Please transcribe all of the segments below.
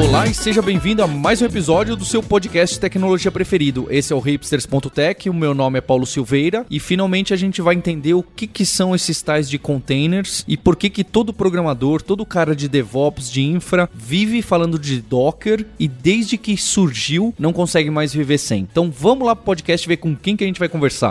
Olá e seja bem-vindo a mais um episódio do seu podcast de tecnologia preferido. Esse é o hipsters.tech, o meu nome é Paulo Silveira e finalmente a gente vai entender o que, que são esses tais de containers e por que que todo programador, todo cara de DevOps, de infra, vive falando de Docker e desde que surgiu não consegue mais viver sem. Então vamos lá pro podcast ver com quem que a gente vai conversar.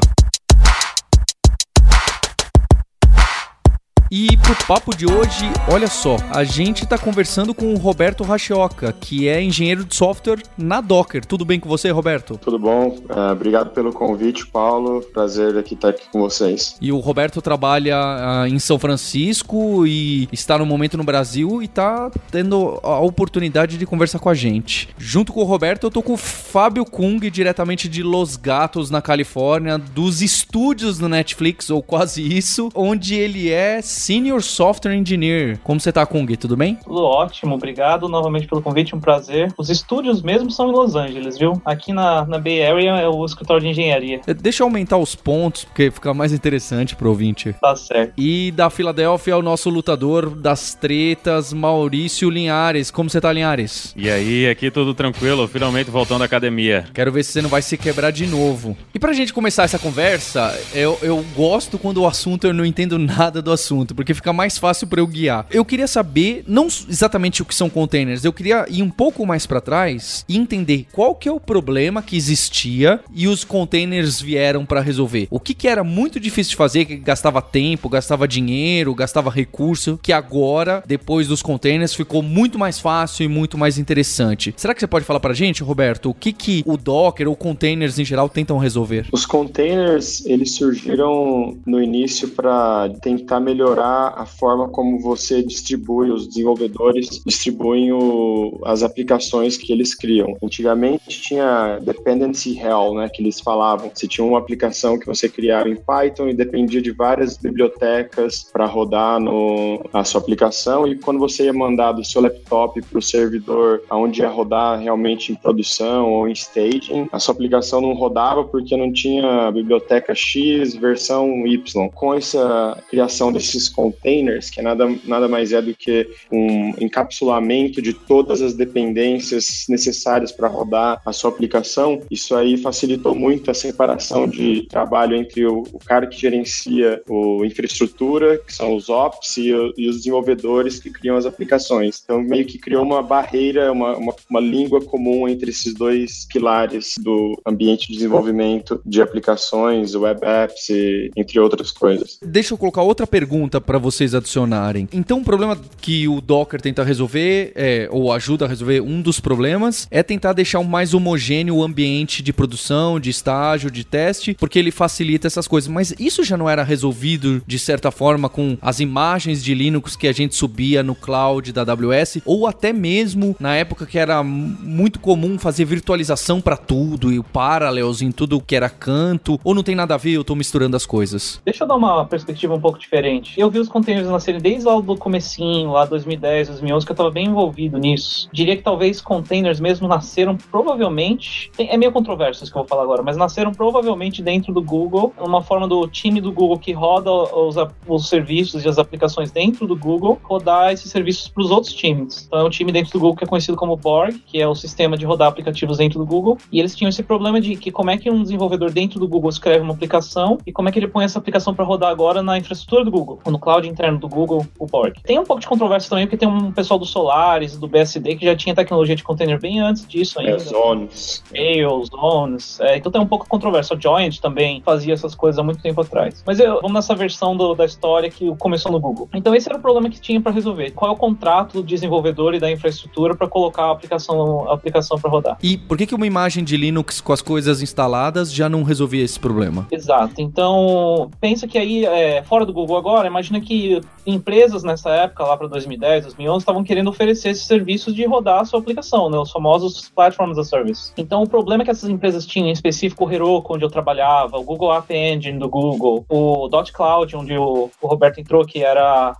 E pro papo de hoje, olha só, a gente tá conversando com o Roberto Rachioca, que é engenheiro de software na Docker. Tudo bem com você, Roberto? Tudo bom? Uh, obrigado pelo convite, Paulo. Prazer aqui estar aqui com vocês. E o Roberto trabalha uh, em São Francisco e está no momento no Brasil e tá tendo a oportunidade de conversar com a gente. Junto com o Roberto, eu tô com o Fábio Kung, diretamente de Los Gatos, na Califórnia, dos estúdios do Netflix, ou quase isso, onde ele é Senior Software Engineer. Como você tá, Kung? Tudo bem? Tudo ótimo, obrigado novamente pelo convite, um prazer. Os estúdios mesmo são em Los Angeles, viu? Aqui na, na Bay Area é o escritório de engenharia. É, deixa eu aumentar os pontos, porque fica mais interessante pro ouvinte. Tá certo. E da Filadélfia, o nosso lutador das tretas, Maurício Linhares. Como você tá, Linhares? E aí, aqui tudo tranquilo, finalmente voltando à academia. Quero ver se você não vai se quebrar de novo. E pra gente começar essa conversa, eu, eu gosto quando o assunto eu não entendo nada do assunto porque fica mais fácil para eu guiar. Eu queria saber, não exatamente o que são containers, eu queria ir um pouco mais para trás e entender qual que é o problema que existia e os containers vieram para resolver. O que, que era muito difícil de fazer, que gastava tempo, gastava dinheiro, gastava recurso, que agora, depois dos containers, ficou muito mais fácil e muito mais interessante. Será que você pode falar pra gente, Roberto, o que, que o Docker ou containers em geral tentam resolver? Os containers, eles surgiram no início para tentar melhorar melhorar a forma como você distribui, os desenvolvedores distribuem o, as aplicações que eles criam. Antigamente tinha dependency hell, né, que eles falavam. Você tinha uma aplicação que você criava em Python e dependia de várias bibliotecas para rodar no, a sua aplicação e quando você ia mandar do seu laptop para o servidor aonde ia rodar realmente em produção ou em staging, a sua aplicação não rodava porque não tinha biblioteca X versão Y. Com essa criação desses containers, que é nada, nada mais é do que um encapsulamento de todas as dependências necessárias para rodar a sua aplicação. Isso aí facilitou muito a separação de trabalho entre o, o cara que gerencia a infraestrutura, que são os ops, e, e, os desenvolvedores que criam as aplicações. Então, meio que criou uma barreira, uma, uma, uma língua comum entre esses dois pilares do ambiente de desenvolvimento de aplicações, web apps, entre outras coisas. Deixa eu colocar outra pergunta para vocês adicionarem. Então, o problema que o Docker tenta resolver, é, ou ajuda a resolver, um dos problemas é tentar deixar um mais homogêneo o ambiente de produção, de estágio, de teste, porque ele facilita essas coisas. Mas isso já não era resolvido de certa forma com as imagens de Linux que a gente subia no cloud da AWS, ou até mesmo na época que era muito comum fazer virtualização para tudo e o Parallels em tudo que era canto, ou não tem nada a ver, eu tô misturando as coisas. Deixa eu dar uma perspectiva um pouco diferente. Eu eu vi os containers nascerem desde lá do comecinho, lá 2010, 2011, que eu estava bem envolvido nisso. Diria que talvez containers mesmo nasceram provavelmente, é meio controverso isso que eu vou falar agora, mas nasceram provavelmente dentro do Google, uma forma do time do Google que roda os, os serviços e as aplicações dentro do Google, rodar esses serviços para os outros times. Então é um time dentro do Google que é conhecido como Borg, que é o sistema de rodar aplicativos dentro do Google, e eles tinham esse problema de que como é que um desenvolvedor dentro do Google escreve uma aplicação e como é que ele põe essa aplicação para rodar agora na infraestrutura do Google, no cloud interno do Google, o Borg. Tem um pouco de controvérsia também, porque tem um pessoal do Solaris, do BSD, que já tinha tecnologia de container bem antes disso ainda. É, zones. Rails, Zones. É, então tem um pouco de controvérsia. O Joint também fazia essas coisas há muito tempo atrás. Mas eu, vamos nessa versão do, da história que começou no Google. Então esse era o problema que tinha para resolver. Qual é o contrato do desenvolvedor e da infraestrutura para colocar a aplicação, a aplicação para rodar? E por que, que uma imagem de Linux com as coisas instaladas já não resolvia esse problema? Exato. Então pensa que aí, é, fora do Google agora, é imagina que empresas nessa época, lá para 2010, 2011, estavam querendo oferecer esses serviços de rodar a sua aplicação, né, os famosos Platforms as a Service. Então, o problema que essas empresas tinham, em específico o Heroku, onde eu trabalhava, o Google App Engine do Google, o Dot Cloud, onde o, o Roberto entrou, que era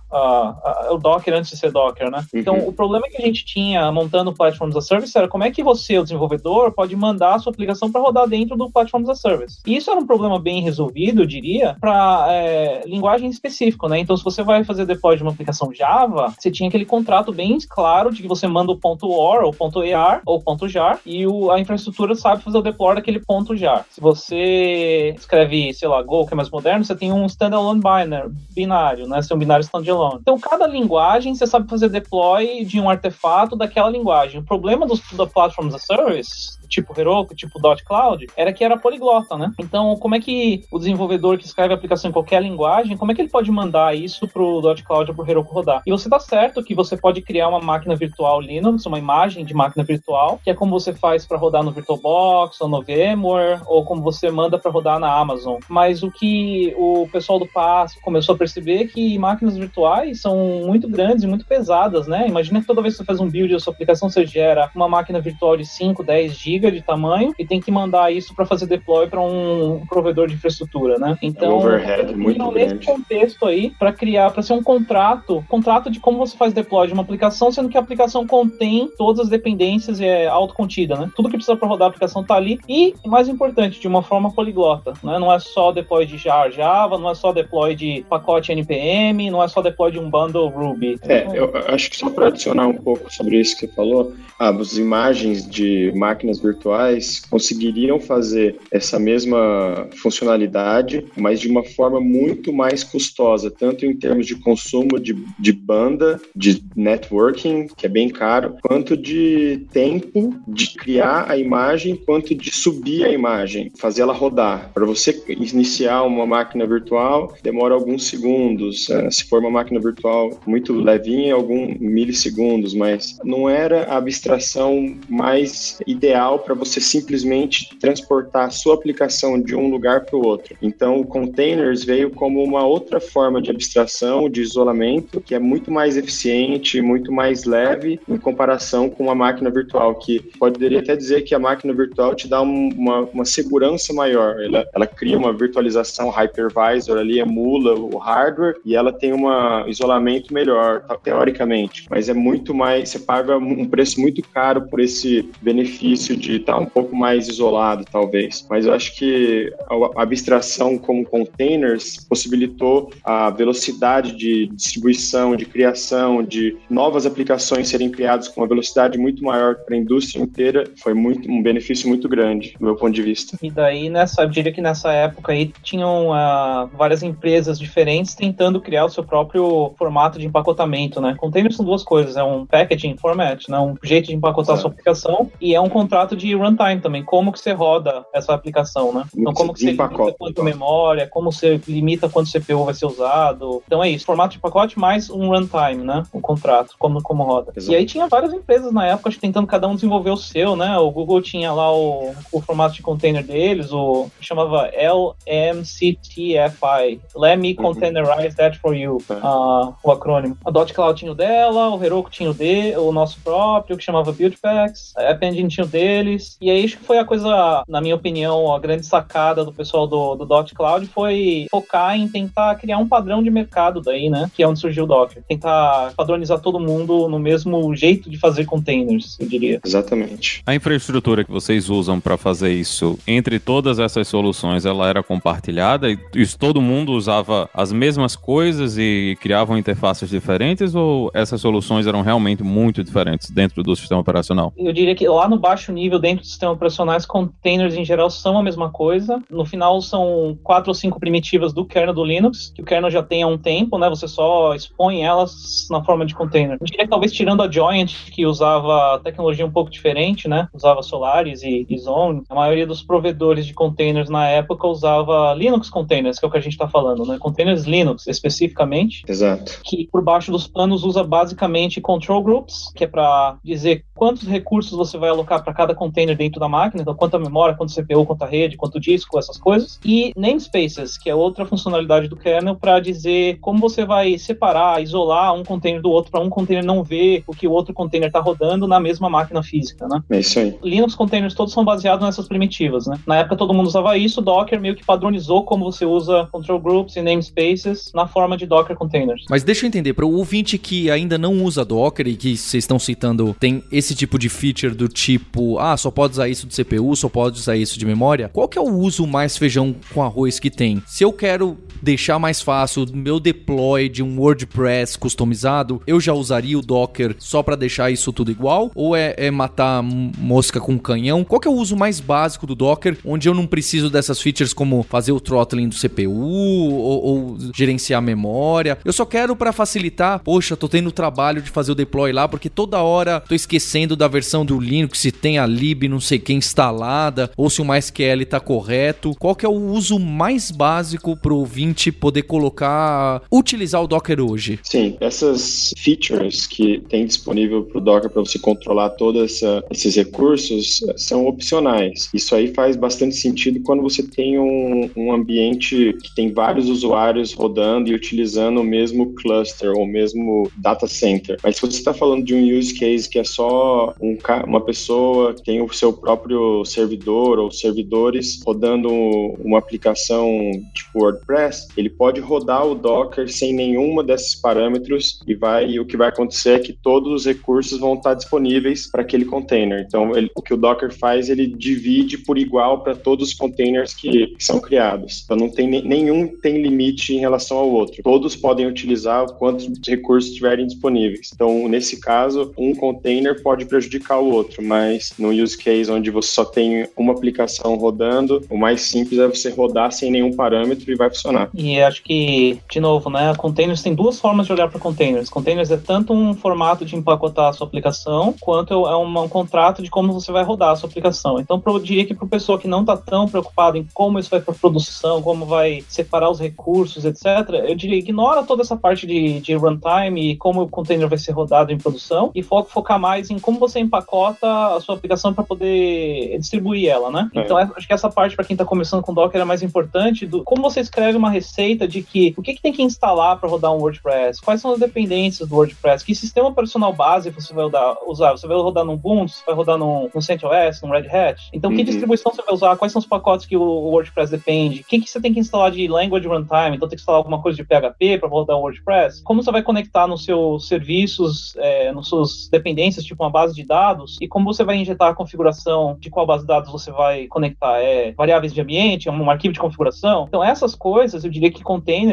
o Docker antes de ser Docker, né? Uhum. Então, o problema que a gente tinha montando Platforms as a Service era como é que você, o desenvolvedor, pode mandar a sua aplicação para rodar dentro do Platforms as a Service. E isso era um problema bem resolvido, eu diria, para é, linguagem específica, né? Então, se você vai fazer deploy de uma aplicação Java, você tinha aquele contrato bem claro de que você manda o ponto .or, ou ponto .ar, ou ponto .jar, e o, a infraestrutura sabe fazer o deploy daquele ponto .jar. Se você escreve, sei lá, Go, que é mais moderno, você tem um standalone binary, binário, né? Tem um binário standalone. Então, cada linguagem, você sabe fazer deploy de um artefato daquela linguagem. O problema dos, da Platform as a Service tipo Heroku, tipo Dot Cloud, era que era poliglota, né? Então, como é que o desenvolvedor que escreve a aplicação em qualquer linguagem, como é que ele pode mandar isso pro Dot Cloud ou pro Heroku rodar? E você tá certo que você pode criar uma máquina virtual Linux, uma imagem de máquina virtual, que é como você faz para rodar no VirtualBox ou no VMware, ou como você manda para rodar na Amazon. Mas o que o pessoal do PAS começou a perceber é que máquinas virtuais são muito grandes e muito pesadas, né? Imagina que toda vez que você faz um build da sua aplicação, você gera uma máquina virtual de 5, 10 GB de tamanho e tem que mandar isso para fazer deploy para um provedor de infraestrutura, né? Então, é overhead muito nesse contexto aí para criar, para ser um contrato, contrato de como você faz deploy de uma aplicação, sendo que a aplicação contém todas as dependências e é autocontida, né? Tudo que precisa para rodar a aplicação tá ali e, mais importante, de uma forma poliglota, né? Não é só deploy de Java, não é só deploy de pacote npm, não é só deploy de um bundle Ruby. É, eu acho que só para adicionar um pouco sobre isso que você falou, ah, as imagens de máquinas virtuais conseguiriam fazer essa mesma funcionalidade, mas de uma forma muito mais custosa, tanto em termos de consumo de, de banda, de networking, que é bem caro, quanto de tempo de criar a imagem, quanto de subir a imagem, fazer ela rodar. Para você iniciar uma máquina virtual, demora alguns segundos. Né? Se for uma máquina virtual muito levinha, alguns milissegundos, mas não era a abstração mais ideal para você simplesmente transportar a sua aplicação de um lugar para o outro. Então, o containers veio como uma outra forma de abstração, de isolamento, que é muito mais eficiente, muito mais leve em comparação com uma máquina virtual, que poderia até dizer que a máquina virtual te dá uma, uma segurança maior. Ela, ela cria uma virtualização hypervisor ali, emula o hardware e ela tem um isolamento melhor, teoricamente. Mas é muito mais, você paga um preço muito caro por esse benefício de estar tá um pouco mais isolado, talvez. Mas eu acho que a abstração como containers possibilitou a velocidade de distribuição, de criação, de novas aplicações serem criadas com uma velocidade muito maior para a indústria inteira. Foi muito, um benefício muito grande, do meu ponto de vista. E daí, nessa, eu diria que nessa época aí tinham uh, várias empresas diferentes tentando criar o seu próprio formato de empacotamento, né? Containers são duas coisas, é um packaging format, né? um jeito de empacotar a sua aplicação e é um contrato de runtime também, como que você roda essa aplicação, né? Então, como que você limita quanto memória, como você limita quanto CPU vai ser usado. Então é isso, formato de pacote mais um runtime, né? O contrato, como, como roda. Exato. E aí tinha várias empresas na época, acho que tentando cada um desenvolver o seu, né? O Google tinha lá o, o formato de container deles, o que chamava LMCTFI, Let Me uhum. Containerize That For You, uh, o acrônimo. A Dot Cloud tinha o dela, o Heroku tinha o de, o nosso próprio, que chamava Buildpacks, a App Engine tinha o deles, e aí acho que foi a coisa, na minha opinião, a grande sacada do pessoal do, do Dot Cloud foi focar em tentar criar um padrão de mercado daí, né? Que é onde surgiu o Docker. Tentar padronizar todo mundo no mesmo jeito de fazer containers, eu diria. Exatamente. A infraestrutura que vocês usam para fazer isso, entre todas essas soluções, ela era compartilhada e isso, todo mundo usava as mesmas coisas e criavam interfaces diferentes ou essas soluções eram realmente muito diferentes dentro do sistema operacional? Eu diria que lá no baixo nível, dentro dentro do sistema operacional, containers em geral são a mesma coisa. No final, são quatro ou cinco primitivas do kernel do Linux, que o kernel já tem há um tempo, né? Você só expõe elas na forma de container. Eu diria que talvez tirando a Joint, que usava tecnologia um pouco diferente, né? Usava Solaris e, e Zone. A maioria dos provedores de containers na época usava Linux containers, que é o que a gente está falando, né? Containers Linux, especificamente. Exato. Que por baixo dos panos usa basicamente control groups, que é para dizer quantos recursos você vai alocar para cada container container dentro da máquina, então quanta memória, quanto CPU, quanta rede, quanto disco, essas coisas. E namespaces, que é outra funcionalidade do kernel para dizer como você vai separar, isolar um container do outro para um container não ver o que o outro container está rodando na mesma máquina física, né? É isso aí. Linux containers todos são baseados nessas primitivas, né? Na época todo mundo usava isso, o Docker meio que padronizou como você usa control groups e namespaces na forma de Docker containers. Mas deixa eu entender, para o ouvinte que ainda não usa Docker e que vocês estão citando tem esse tipo de feature do tipo, ah, só pode usar isso de CPU, só pode usar isso de memória, qual que é o uso mais feijão com arroz que tem? Se eu quero deixar mais fácil o meu deploy de um WordPress customizado, eu já usaria o Docker só para deixar isso tudo igual? Ou é, é, matar mosca com canhão? Qual que é o uso mais básico do Docker, onde eu não preciso dessas features como fazer o throttling do CPU ou, ou gerenciar memória? Eu só quero para facilitar, poxa, tô tendo trabalho de fazer o deploy lá, porque toda hora tô esquecendo da versão do Linux, se tem a lib não sei quem instalada, ou se o MySQL tá correto. Qual que é o uso mais básico pro ouvinte poder colocar, utilizar o Docker hoje? Sim, essas features que tem disponível para o Docker para você controlar todos esses recursos são opcionais. Isso aí faz bastante sentido quando você tem um, um ambiente que tem vários usuários rodando e utilizando o mesmo cluster ou o mesmo data center. Mas se você está falando de um use case que é só um, uma pessoa que tem o seu próprio servidor ou servidores rodando uma aplicação tipo WordPress, ele pode rodar o Docker sem nenhuma desses parâmetros e vai e o que vai acontecer é que todos os recursos vão estar disponíveis para aquele container. Então, ele, o que o Docker faz, ele divide por igual para todos os containers que, que, são criados. Então, não tem nenhum tem limite em relação ao outro. Todos podem utilizar quantos recursos tiverem disponíveis. Então, nesse caso, um container pode prejudicar o outro, mas no use case onde você só tem uma aplicação rodando, o mais simples é você rodar sem nenhum parâmetro e vai funcionar. E acho que, de novo, né, containers tem duas formas de olhar para containers. Containers é tanto um formato de empacotar a sua aplicação, quanto é um, um contrato de como você vai rodar a sua aplicação. Então, eu diria que para pessoa que não está tão preocupada em como isso vai para produção, como vai separar os recursos, etc., eu diria ignora toda essa parte de, de runtime e como o container vai ser rodado em produção e foca, focar mais em como você empacota a sua aplicação para poder distribuir ela, né? É. Então, é, acho que essa parte para quem está começando com Docker é mais importante do como você escreve uma receita de que o que, que tem que instalar para rodar um WordPress, quais são as dependências do WordPress, que sistema operacional base você vai usar, você vai rodar no Ubuntu, você vai rodar no, no CentOS, no Red Hat. Então, uhum. que distribuição você vai usar, quais são os pacotes que o WordPress depende, o que, que você tem que instalar de language runtime, então tem que instalar alguma coisa de PHP para rodar o WordPress, como você vai conectar nos seus serviços, é, nos seus dependências, tipo uma base de dados, e como você vai injetar a configuração? De qual base de dados você vai conectar, é variáveis de ambiente, é um arquivo de configuração. Então, essas coisas, eu diria que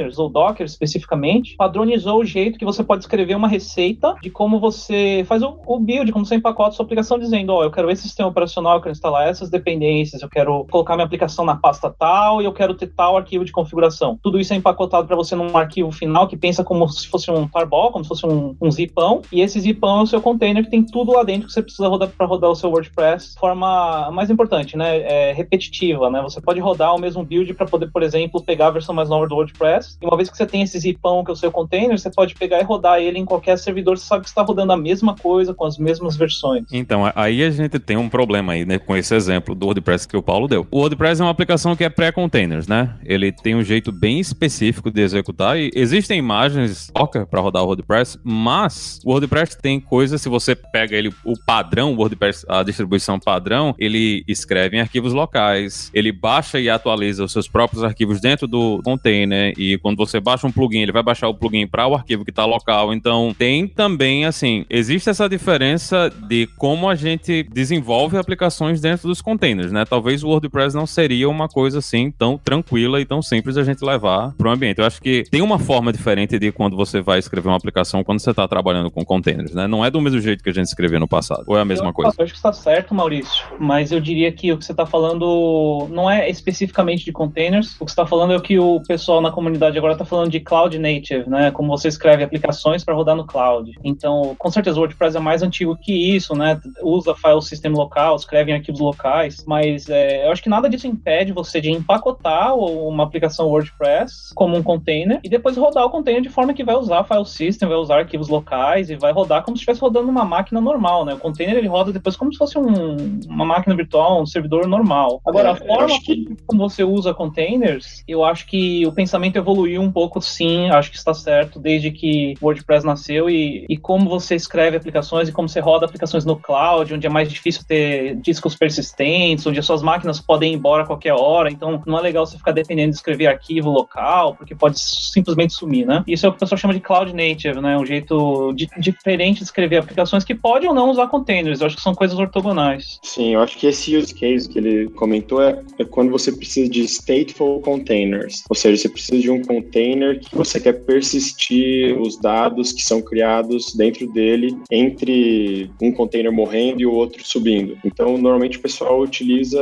containers ou Docker especificamente, padronizou o jeito que você pode escrever uma receita de como você faz o, o build, como você empacota a sua aplicação, dizendo, ó, oh, eu quero esse sistema operacional, eu quero instalar essas dependências, eu quero colocar minha aplicação na pasta tal e eu quero ter tal arquivo de configuração. Tudo isso é empacotado para você num arquivo final que pensa como se fosse um tarball, como se fosse um, um zipão, e esse zipão é o seu container que tem tudo lá dentro que você precisa rodar para rodar o seu WordPress de forma mais importante, né, é repetitiva, né? Você pode rodar o mesmo build para poder, por exemplo, pegar a versão mais nova do WordPress, e uma vez que você tem esse zipão que é o seu container, você pode pegar e rodar ele em qualquer servidor, você sabe que está rodando a mesma coisa com as mesmas versões. Então, aí a gente tem um problema aí, né, com esse exemplo do WordPress que o Paulo deu. O WordPress é uma aplicação que é pré-containers, né? Ele tem um jeito bem específico de executar e existem imagens para rodar o WordPress, mas o WordPress tem coisas, se você pega ele, o padrão, o WordPress, a distribuição padrão, ele escreve em arquivos locais, ele baixa e atualiza os seus próprios arquivos dentro do container e quando você baixa um plugin, ele vai baixar o plugin para o arquivo que está local. Então, tem também, assim, existe essa diferença de como a gente desenvolve aplicações dentro dos containers, né? Talvez o WordPress não seria uma coisa assim tão tranquila e tão simples a gente levar para o ambiente. Eu acho que tem uma forma diferente de quando você vai escrever uma aplicação quando você está trabalhando com containers, né? Não é do mesmo jeito que a gente escreveu no passado. Ou é a mesma eu, coisa? Eu acho que está certo, Maurício, mas eu diria que o que você está falando não é especificamente de containers. O que você está falando é o que o pessoal na comunidade agora está falando de cloud native, né? Como você escreve aplicações para rodar no cloud. Então, com certeza o WordPress é mais antigo que isso, né? Usa file system local, escreve em arquivos locais, mas é, eu acho que nada disso impede você de empacotar uma aplicação WordPress como um container e depois rodar o container de forma que vai usar file system, vai usar arquivos locais e vai rodar como se estivesse rodando uma máquina normal, né? O container ele roda depois como se fosse um, uma máquina virtual, um servidor normal. Agora, é, a forma que... como você usa containers, eu acho que o pensamento evoluiu evoluiu um pouco sim, acho que está certo, desde que o WordPress nasceu e, e como você escreve aplicações e como você roda aplicações no cloud, onde é mais difícil ter discos persistentes, onde as suas máquinas podem ir embora a qualquer hora, então não é legal você ficar dependendo de escrever arquivo local, porque pode simplesmente sumir, né? Isso é o que o pessoal chama de cloud native, né? Um jeito de, diferente de escrever aplicações que podem ou não usar containers. Eu acho que são coisas ortogonais. Sim, eu acho que esse use case que ele comentou é, é quando você precisa de stateful containers, ou seja, você precisa de um container que você quer persistir os dados que são criados dentro dele entre um container morrendo e o outro subindo. Então, normalmente o pessoal utiliza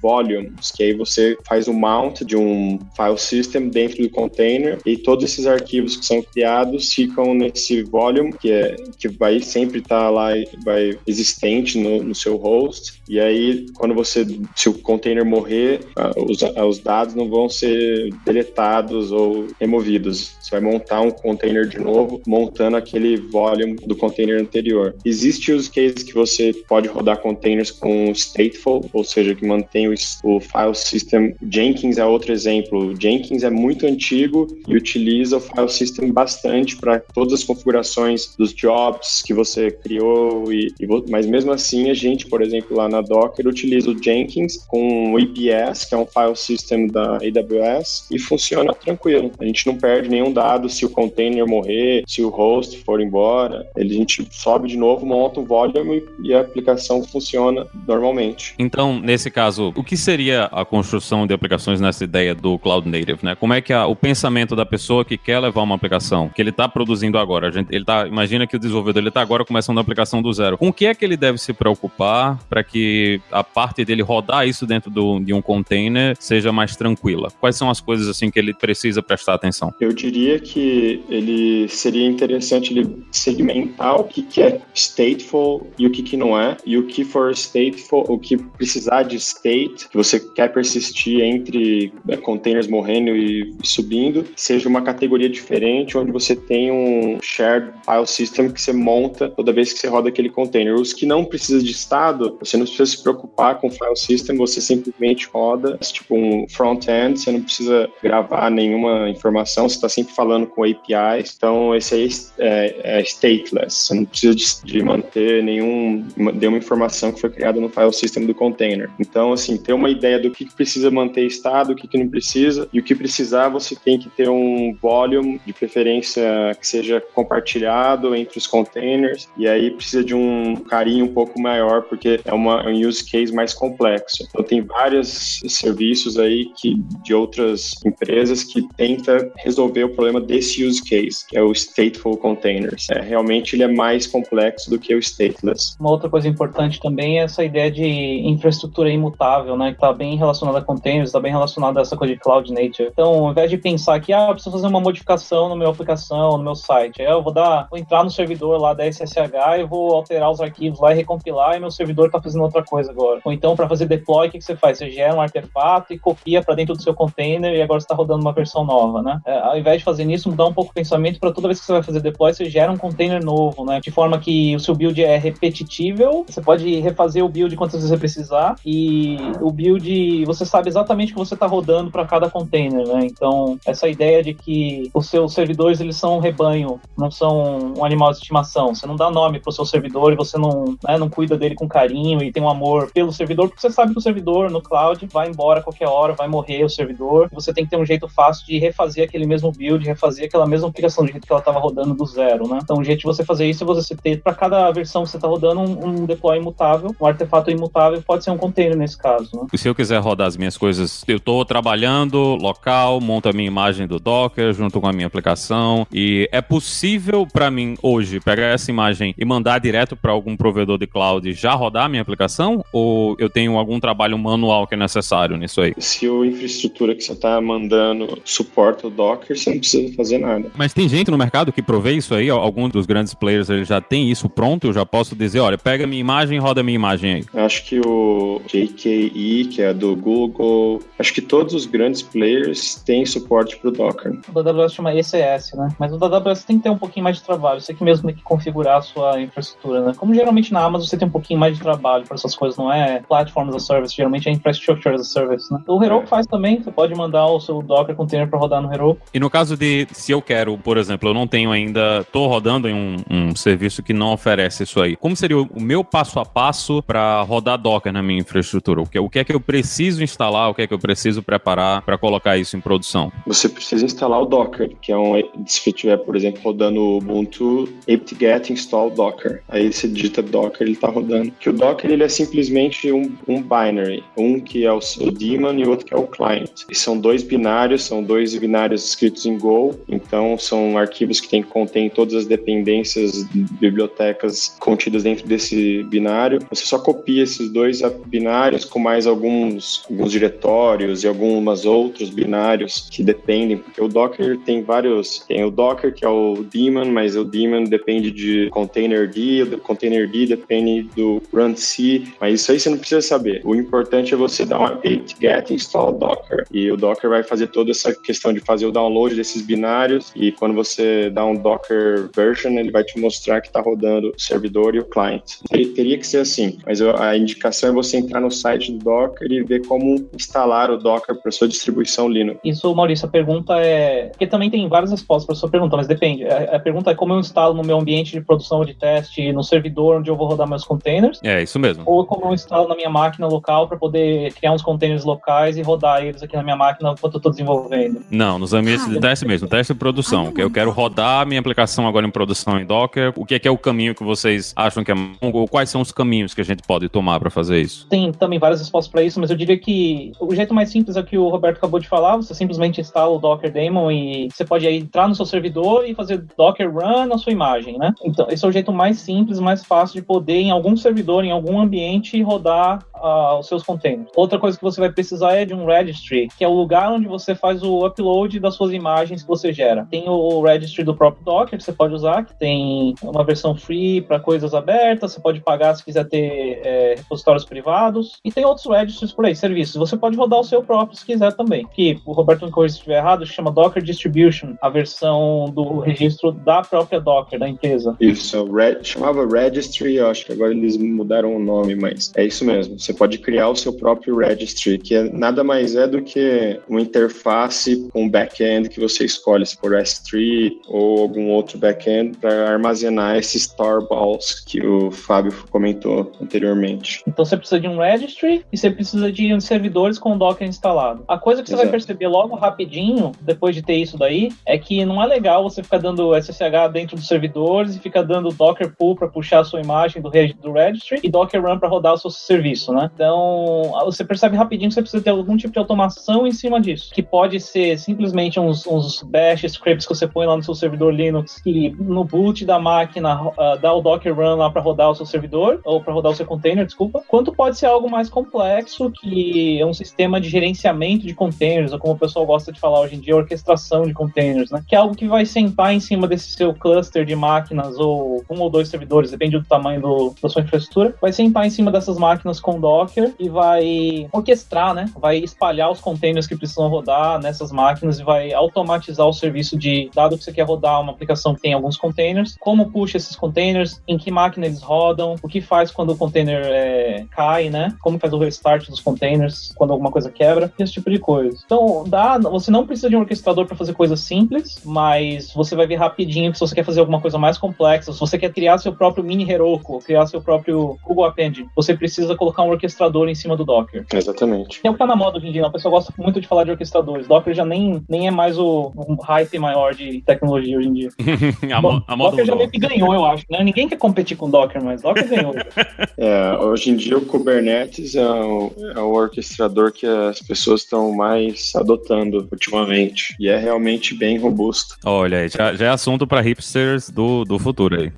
volumes, que aí você faz o mount de um file system dentro do container e todos esses arquivos que são criados ficam nesse volume que é que vai sempre estar tá lá, vai existente no, no, seu host. E aí, quando você, se o container morrer, os, os dados não vão ser deletados ou removidos. Você vai montar um container de novo, montando aquele volume do container anterior. Existe use case que você pode rodar containers com stateful, ou seja, que mantém o, o file system. Jenkins é outro exemplo. O Jenkins é muito antigo e utiliza o file system bastante para todas as configurações dos jobs que você criou. E, e, mas mesmo assim, a gente, por exemplo, lá na Docker, utiliza o Jenkins com o EPS, que é um file system da AWS, e funciona tranquilo. A gente não perde nenhum dado se o container morrer, se o host for embora. A gente sobe de novo, monta o volume e a aplicação funciona normalmente. Então, nesse caso, o que seria a construção de aplicações nessa ideia do Cloud Native, né? Como é que a, o pensamento da pessoa que quer levar uma aplicação que ele está produzindo agora, gente, ele tá, imagina que o desenvolvedor ele está agora começando a aplicação do zero. Com o que é que ele deve se preocupar para que a parte dele rodar isso dentro do, de um container seja mais tranquila? Quais são as coisas assim que ele precisa prestar atenção? Eu diria que ele seria interessante ele segmentar o que, que é stateful e o que, que não é, e o que for stateful, o que precisar de state, que você quer persistir entre né, containers morrendo e subindo, seja uma categoria diferente, onde você tem um shared file system que você monta toda vez que você roda aquele container. Os que não precisam de estado, você não precisa se preocupar com file system, você simplesmente roda, tipo um front-end, você não precisa gravar nenhuma informação, você está sempre falando com APIs. Então, esse aí é, é stateless, você não precisa de, de manter nenhum, nenhuma informação que foi criada no file system do container. Então, assim, ter uma ideia do que precisa manter estado, o que, que não precisa, e o que precisar, você tem que ter um volume, de preferência que seja compartilhado entre os containers, e aí precisa de um carinho um pouco maior, porque é, uma, é um use case mais complexo. Então, tem vários serviços aí que, de outras empresas que tenta resolver o problema desse use case, que é o stateful containers. É, realmente ele é mais complexo do que o stateless. Uma outra coisa importante também é essa ideia de infraestrutura imutável, né, que está bem relacionada a containers, está bem relacionada a essa coisa de cloud native. Então, ao invés de pensar que ah, eu preciso fazer uma modificação no meu aplicação, no meu site, aí eu vou dar, vou entrar no servidor lá da SSH e vou alterar os arquivos lá e recompilar e meu servidor está fazendo outra coisa agora. Ou então, para fazer deploy, o que, que, você faz? Você gera um artefato e copia para dentro do seu container e agora está rodando uma versão nova, né? É, ao invés de fazer isso, mudar um pouco o pensamento para toda vez que você vai fazer deploy, você gera um container novo, né? De forma que o seu build é repetitível, você pode refazer o build quantas vezes você precisar e o build, você sabe exatamente o que você está rodando para cada container, né? Então, essa ideia de que os seus servidores, eles são um rebanho, não são um animal de estimação. Você não dá nome para o seu servidor e você não, né, não cuida dele com carinho e tem um amor pelo servidor, porque você sabe que o servidor no cloud vai embora a qualquer hora, vai morrer o servidor. Você tem que ter um jeito fácil de refazer aquele mesmo build, refazer aquela mesma aplicação do jeito que ela estava rodando do zero, né? Então, o jeito de você fazer isso é você ter para cada versão que você está rodando um, um, deploy imutável, um artefato imutável, pode ser um container nesse caso. Né? E se eu quiser rodar as minhas coisas, eu estou trabalhando local, monto a minha imagem do Docker junto com a minha aplicação e é possível para mim hoje pegar essa imagem e mandar direto para algum provedor de cloud e já rodar a minha aplicação ou eu tenho algum trabalho manual que é necessário nisso aí? Se a infraestrutura que você está mandando suporta o Docker, você não precisa fazer nada. Mas tem gente no mercado que provê isso aí? Algum dos grandes players ele já tem isso pronto? Eu já posso dizer, olha, pega minha imagem e roda minha imagem aí. Acho que o JKE, que é do Google, acho que todos os grandes players têm suporte para o Docker. O AWS chama ECS, né? Mas o AWS tem que ter um pouquinho mais de trabalho. Você que mesmo tem que configurar a sua infraestrutura, né? Como geralmente na Amazon você tem um pouquinho mais de trabalho para essas coisas, não é Platform as a Service, geralmente é Infrastructure as a Service, né? O Heroku é. faz também, você pode mandar o seu Docker container para rodar no Heroku. E no caso de, se eu quero, por exemplo, eu não tenho ainda, tô rodando em um, um serviço que não oferece isso aí, como seria o meu passo a passo para rodar Docker na minha infraestrutura? O que, o que é que eu preciso instalar, o que é que eu preciso preparar para colocar isso em produção? Você precisa instalar o Docker, que é um, se tiver, por exemplo, rodando o Ubuntu, apt-get install Docker. Aí você digita Docker, ele está rodando. Que o Docker ele é simplesmente um, um binary, um que é o, o daemon e outro que é o client. E são dois binários, são dois binários escritos em Go, então são arquivos que tem contém todas as dependências, bibliotecas contidas dentro desse binário. Você só copia esses dois binários com mais alguns, alguns diretórios e algumas outros binários que dependem, porque o Docker tem vários, tem o Docker que é o daemon, mas o daemon depende de containerd, o containerd depende do runc, mas isso aí você não precisa saber. O importante é você dar um apt-get install Docker e o Docker vai fazer toda essa questão de fazer o download desses binários e quando você dá um Docker version, ele vai te mostrar que está rodando o servidor e o client. Teria que ser assim, mas a indicação é você entrar no site do Docker e ver como instalar o Docker para sua distribuição Linux. Isso, Maurício, a pergunta é. Porque também tem várias respostas para sua pergunta, mas depende. A, pergunta é como eu instalo no meu ambiente de produção ou de teste, no servidor onde eu vou rodar meus containers. É, isso mesmo. Ou como eu instalo na minha máquina local para poder criar uns containers locais e rodar eles aqui na minha máquina enquanto eu estou desenvolvendo. Não, nos ambientes de teste mesmo, teste de produção. eu quero rodar a minha aplicação agora em produção em Docker. O que é, que é o caminho que vocês acham que é. Ou quais são os caminhos que a gente pode tomar para fazer isso? Tem também várias respostas para isso, mas eu diria que o jeito mais simples é o que o Roberto acabou de falar. Você simplesmente instala o Docker Daemon e você pode aí entrar no seu servidor e fazer Docker Run na sua imagem, né? Então, esse é o jeito mais simples, mais fácil de poder, em algum servidor, em algum ambiente, rodar uh, os seus containers. Outra coisa que você vai precisar é de um registry, que é o lugar onde você faz o upload das suas imagens que você gera. Tem o registry do próprio Docker que você pode usar, que tem uma versão free para coisas abertas, você pode pagar se quiser ter é, repositórios privados, e tem outros registries por aí, serviços. Você pode rodar o seu próprio se quiser também. Que o Roberto me corrija se estiver errado, chama Docker Distribution, a versão do registro da própria Docker, da empresa. Isso, Red, chamava Registry, eu acho que agora eles mudaram o nome, mas é isso mesmo. Você pode criar o seu próprio registry, que é, nada mais é do que uma interface com um back-end que você escolhe, se for S3 ou algum outro back-end, para armazenar esses tarballs que o Fábio comentou anteriormente. Então você precisa de um registry e você precisa de servidores com o Docker instalado. A coisa que você Exato. vai perceber logo rapidinho, depois de ter isso daí, é que não é legal você ficar dando SSH dentro dos servidores e ficar dando Docker pull para puxar a sua imagem do, do registry e Docker run para rodar o seu serviço, né? Então, você percebe rapidinho que você precisa ter algum tipo de automação em cima disso, que pode ser simplesmente uns, uns bash scripts que você põe lá no seu servidor Linux que no boot da máquina uh, dá o Docker run lá para rodar o seu servidor ou para rodar o seu container, desculpa. Quanto pode ser algo mais complexo que é um sistema de gerenciamento de containers, ou como o pessoal gosta de falar hoje em dia, orquestração de containers, né? Que é algo que vai sentar em cima desse seu cluster de máquinas ou um ou dois servidores, depende do tamanho do, da sua infraestrutura, vai sentar em cima dessas máquinas com Docker e vai orquestrar, né? Vai espalhar os containers que precisam rodar nessas máquinas e vai automatizar o serviço de dado que você quer rodar uma aplicação que tem alguns containers, como puxa esses containers, em que máquina eles rodam, o que faz quando o container é, cai, né? Como faz o restart dos containers quando alguma coisa quebra, esse tipo de coisa. Então, dá, você não precisa de um orquestrador para fazer coisas simples, mas você vai ver rapidinho que se você quer fazer alguma coisa mais complexa, se você quer criar seu próprio mini Heroku, criar seu próprio Google Append, você precisa colocar um orquestrador em cima do Docker. Exatamente. É o que tá na moda hoje em dia, né? o pessoal gosta muito de falar de orquestradores. Docker já nem, nem é mais o um hype maior de tecnologia hoje em dia. a, mo a Docker já meio que ganhou, eu acho. Né? Ninguém quer competir com Docker, mas Docker ganhou. é, hoje em dia o Kubernetes é o, é o orquestrador que as pessoas estão mais adotando ultimamente. E é realmente bem robusto. Olha aí, já, já é assunto para hipsters do, do futuro aí.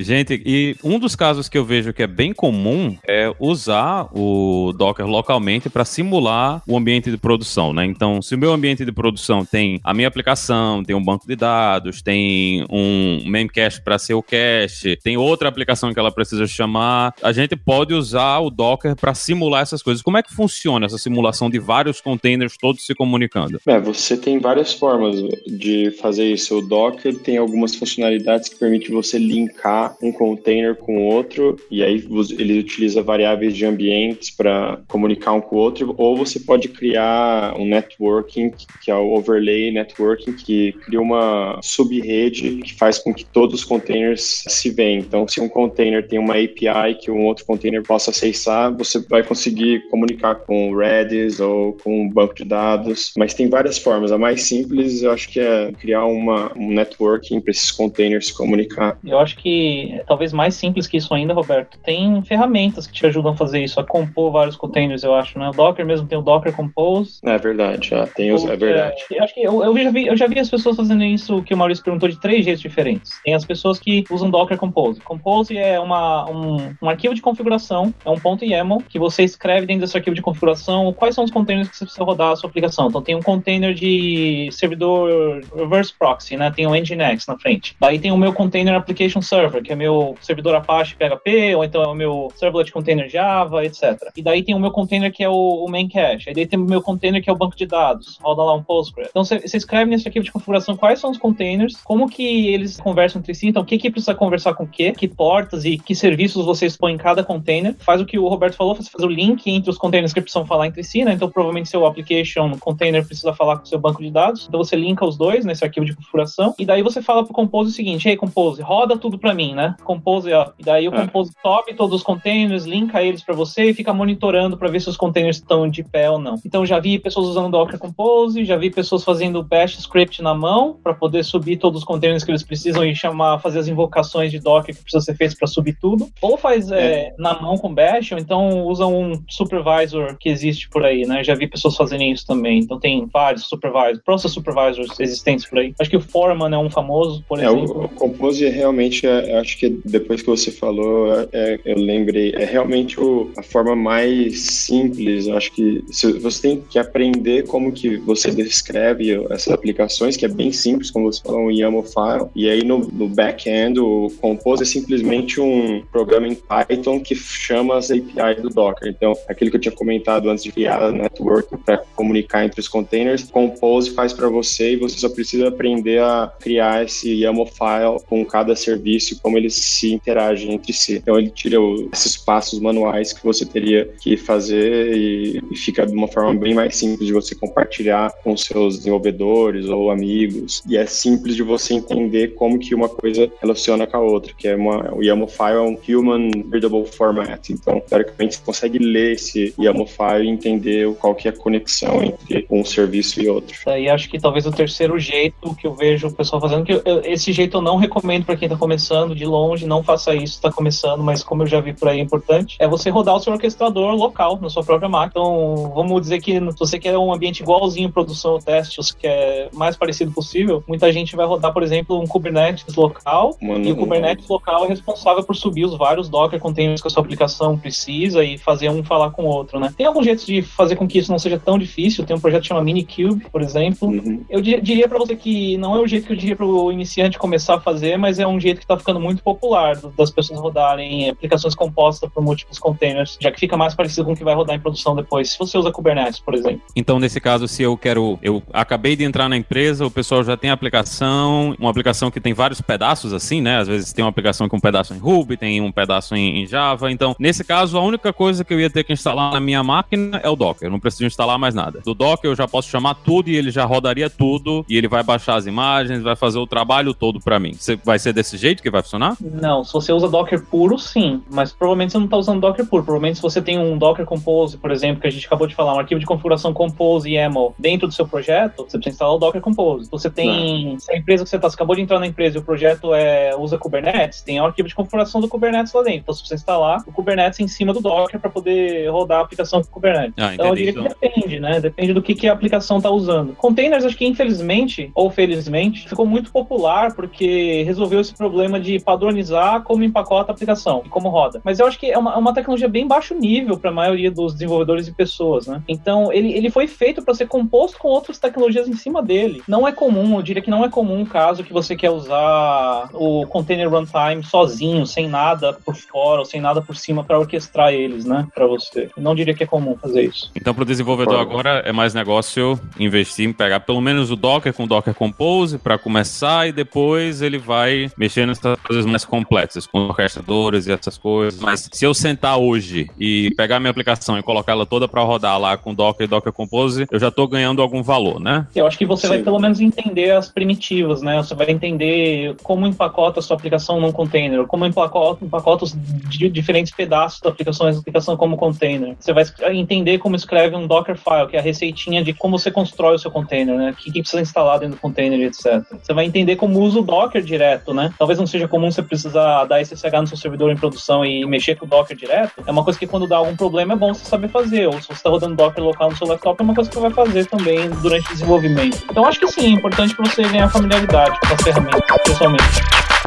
Gente, e um dos casos que eu vejo que é bem comum é usar o Docker localmente para simular o ambiente de produção, né? Então, se o meu ambiente de produção tem a minha aplicação, tem um banco de dados, tem um memcache para ser o cache, tem outra aplicação que ela precisa chamar, a gente pode usar o Docker para simular essas coisas. Como é que funciona essa simulação de vários containers todos se comunicando? É, você tem várias formas de fazer isso. O Docker tem algumas funcionalidades que permitem você linkar um container com outro, e aí ele utiliza variáveis de ambientes para comunicar um com o outro, ou você pode criar um networking, que é o overlay networking, que cria uma subrede que faz com que todos os containers se veem. Então, se um container tem uma API que um outro container possa acessar, você vai conseguir comunicar com Redis ou com um banco de dados, mas tem várias formas. A mais simples, eu acho que é criar uma, um networking para esses containers se comunicar. Eu acho que talvez mais simples que isso ainda, Roberto, tem ferramentas que te ajudam a fazer isso, a compor vários containers, eu acho, né? O Docker mesmo tem o Docker Compose. É verdade, já tem os, é verdade. É, eu acho que eu, eu, já vi, eu já vi as pessoas fazendo isso que o Maurício perguntou de três jeitos diferentes. Tem as pessoas que usam Docker Compose. Compose é uma, um, um arquivo de configuração, é um ponto YAML que você escreve dentro desse arquivo de configuração quais são os containers que você precisa rodar a sua aplicação. Então tem um container de servidor reverse proxy, né? Tem o Nginx na frente. Daí tem o meu container application server, que é meu servidor Apache PHP, ou então é o meu servlet container Java, etc. E daí tem o meu container que é o, o main cache. Aí daí tem o meu container que é o banco de dados, roda lá um Postgres. Então você escreve nesse arquivo de configuração quais são os containers, como que eles conversam entre si, então o que que precisa conversar com o que, que portas e que serviços você expõe em cada container. Faz o que o Roberto falou, você faz o link entre os containers que precisam falar entre si, né? Então provavelmente seu application container precisa falar com o seu banco de dados. Então você linka os dois nesse arquivo de configuração e daí você fala pro Compose o seguinte: "Ei, Compose, roda tudo para mim, né? Compose, ó. E daí o é. Compose sobe todos os containers, linka eles para você e fica monitorando para ver se os containers estão de pé ou não. Então já vi pessoas usando Docker Compose, já vi pessoas fazendo Bash script na mão para poder subir todos os containers que eles precisam e chamar, fazer as invocações de Docker que precisa ser feitas para subir tudo. Ou faz é. É, na mão com Bash, ou então usa um supervisor que existe por aí, né? Já vi pessoas fazendo isso também. Então tem vários supervisors, process supervisors existentes por aí. Acho que o Foreman é um famoso, por exemplo. O, o Compose realmente, é, acho que depois que você falou, é, é, eu lembrei, é realmente o, a forma mais simples. Acho que você tem que aprender como que você descreve essas aplicações, que é bem simples, como você falou, um YAML file. E aí no, no back-end, o Compose é simplesmente um programa em Python que chama as APIs do Docker. Então, aquilo que eu tinha comentado antes de criar a network para comunicar entre os containers, Compose faz para você e você só precisa aprender a criar esse YAML file com cada serviço, como eles se interagem entre si. Então, ele tira o, esses passos manuais que você teria que fazer e, e fica de uma forma bem mais simples de você compartilhar com seus desenvolvedores ou amigos. E é simples de você entender como que uma coisa relaciona com a outra, que é uma, o YAML file é um Human Readable Format. Então, teoricamente, você consegue ler esse YAML file e entender qual que é a conexão entre um serviço e outro. Daí acho que talvez o terceiro jeito que eu vejo o pessoal fazendo, que eu, esse jeito eu não recomendo para quem está começando de longe, não faça isso, está começando, mas como eu já vi por aí é importante, é você rodar o seu orquestrador local na sua própria máquina. Então, vamos dizer que se você quer um ambiente igualzinho produção ou testes, que é mais parecido possível, muita gente vai rodar, por exemplo, um Kubernetes local, Mano, e o Kubernetes local é responsável por subir os vários Docker containers que a sua aplicação precisa e fazer um falar com o outro, né? Tem alguns jeitos de fazer com que isso não seja tão difícil. Tem um projeto que chama Minikube, por exemplo. Uhum. Eu diria para você que não é o jeito que eu diria para o iniciante começar a fazer, mas é um jeito que está ficando muito popular das pessoas rodarem aplicações compostas por múltiplos containers, já que fica mais parecido com o que vai rodar em produção depois, se você usa Kubernetes, por exemplo. Então, nesse caso, se eu quero, eu acabei de entrar na empresa, o pessoal já tem a aplicação, uma aplicação que tem vários pedaços assim, né? Às vezes tem uma aplicação com um pedaço em Ruby, tem um pedaço em, em Java. Então, nesse caso, a única coisa que eu ia ter que instalar na minha máquina é o Docker. Eu não preciso instalar mais nada. Do Docker eu já posso chamar tudo e ele já rodaria tudo e ele vai baixar as imagens, vai fazer o trabalho todo para mim. Vai ser desse jeito que vai funcionar? Não, se você usa Docker puro, sim. Mas provavelmente você não está usando Docker puro. Provavelmente se você tem um Docker Compose, por exemplo, que a gente acabou de falar, um arquivo de configuração Compose e YAML dentro do seu projeto, você precisa instalar o Docker Compose. Se você tem, não. se a empresa que você está, você acabou de entrar na empresa e o projeto é, usa Kubernetes, tem um arquivo de configuração do Kubernetes lá dentro. Então você precisa instalar o Kubernetes em cima do Docker para poder rodar a aplicação com Kubernetes. Ah, então eu diria que depende, né? Depende do que, que a aplicação está usando. Containers, acho que infelizmente, ou felizmente, ficou muito popular porque resolveu esse problema de padronizar como empacota a aplicação e como roda. Mas eu acho que é uma, é uma tecnologia bem baixo nível para a maioria dos desenvolvedores e pessoas, né? Então ele, ele foi feito para ser composto com outras tecnologias em cima dele. Não é comum, eu diria que não é comum o caso que você quer usar o container runtime sozinho, sem nada por fora ou sem nada por cima para orquestrar eles, né? Para você. Eu não diria que é comum fazer isso. Então, para o desenvolvedor agora é mais negócio investir em pegar pelo menos o Docker com o Docker Compose para começar e depois ele vai mexer nessas coisas coisas mais complexas, com orquestradores e essas coisas. Mas se eu sentar hoje e pegar minha aplicação e colocar ela toda para rodar lá com Docker e Docker Compose, eu já estou ganhando algum valor, né? Eu acho que você Sim. vai pelo menos entender as primitivas, né? Você vai entender como empacota a sua aplicação num container, como empacota, empacota os diferentes pedaços da aplicação, a aplicação como container. Você vai entender como escreve um Dockerfile, que é a receitinha de como você constrói o seu container, né? O que, que precisa instalar dentro do container, etc. Você vai entender como usa o Docker direto, né? Talvez não seja você precisar dar SSH no seu servidor em produção e mexer com o Docker direto. É uma coisa que quando dá algum problema é bom você saber fazer. Ou se você está rodando Docker local no seu laptop, é uma coisa que você vai fazer também durante o desenvolvimento. Então acho que sim, é importante para você ganhar familiaridade com as ferramentas, pessoalmente.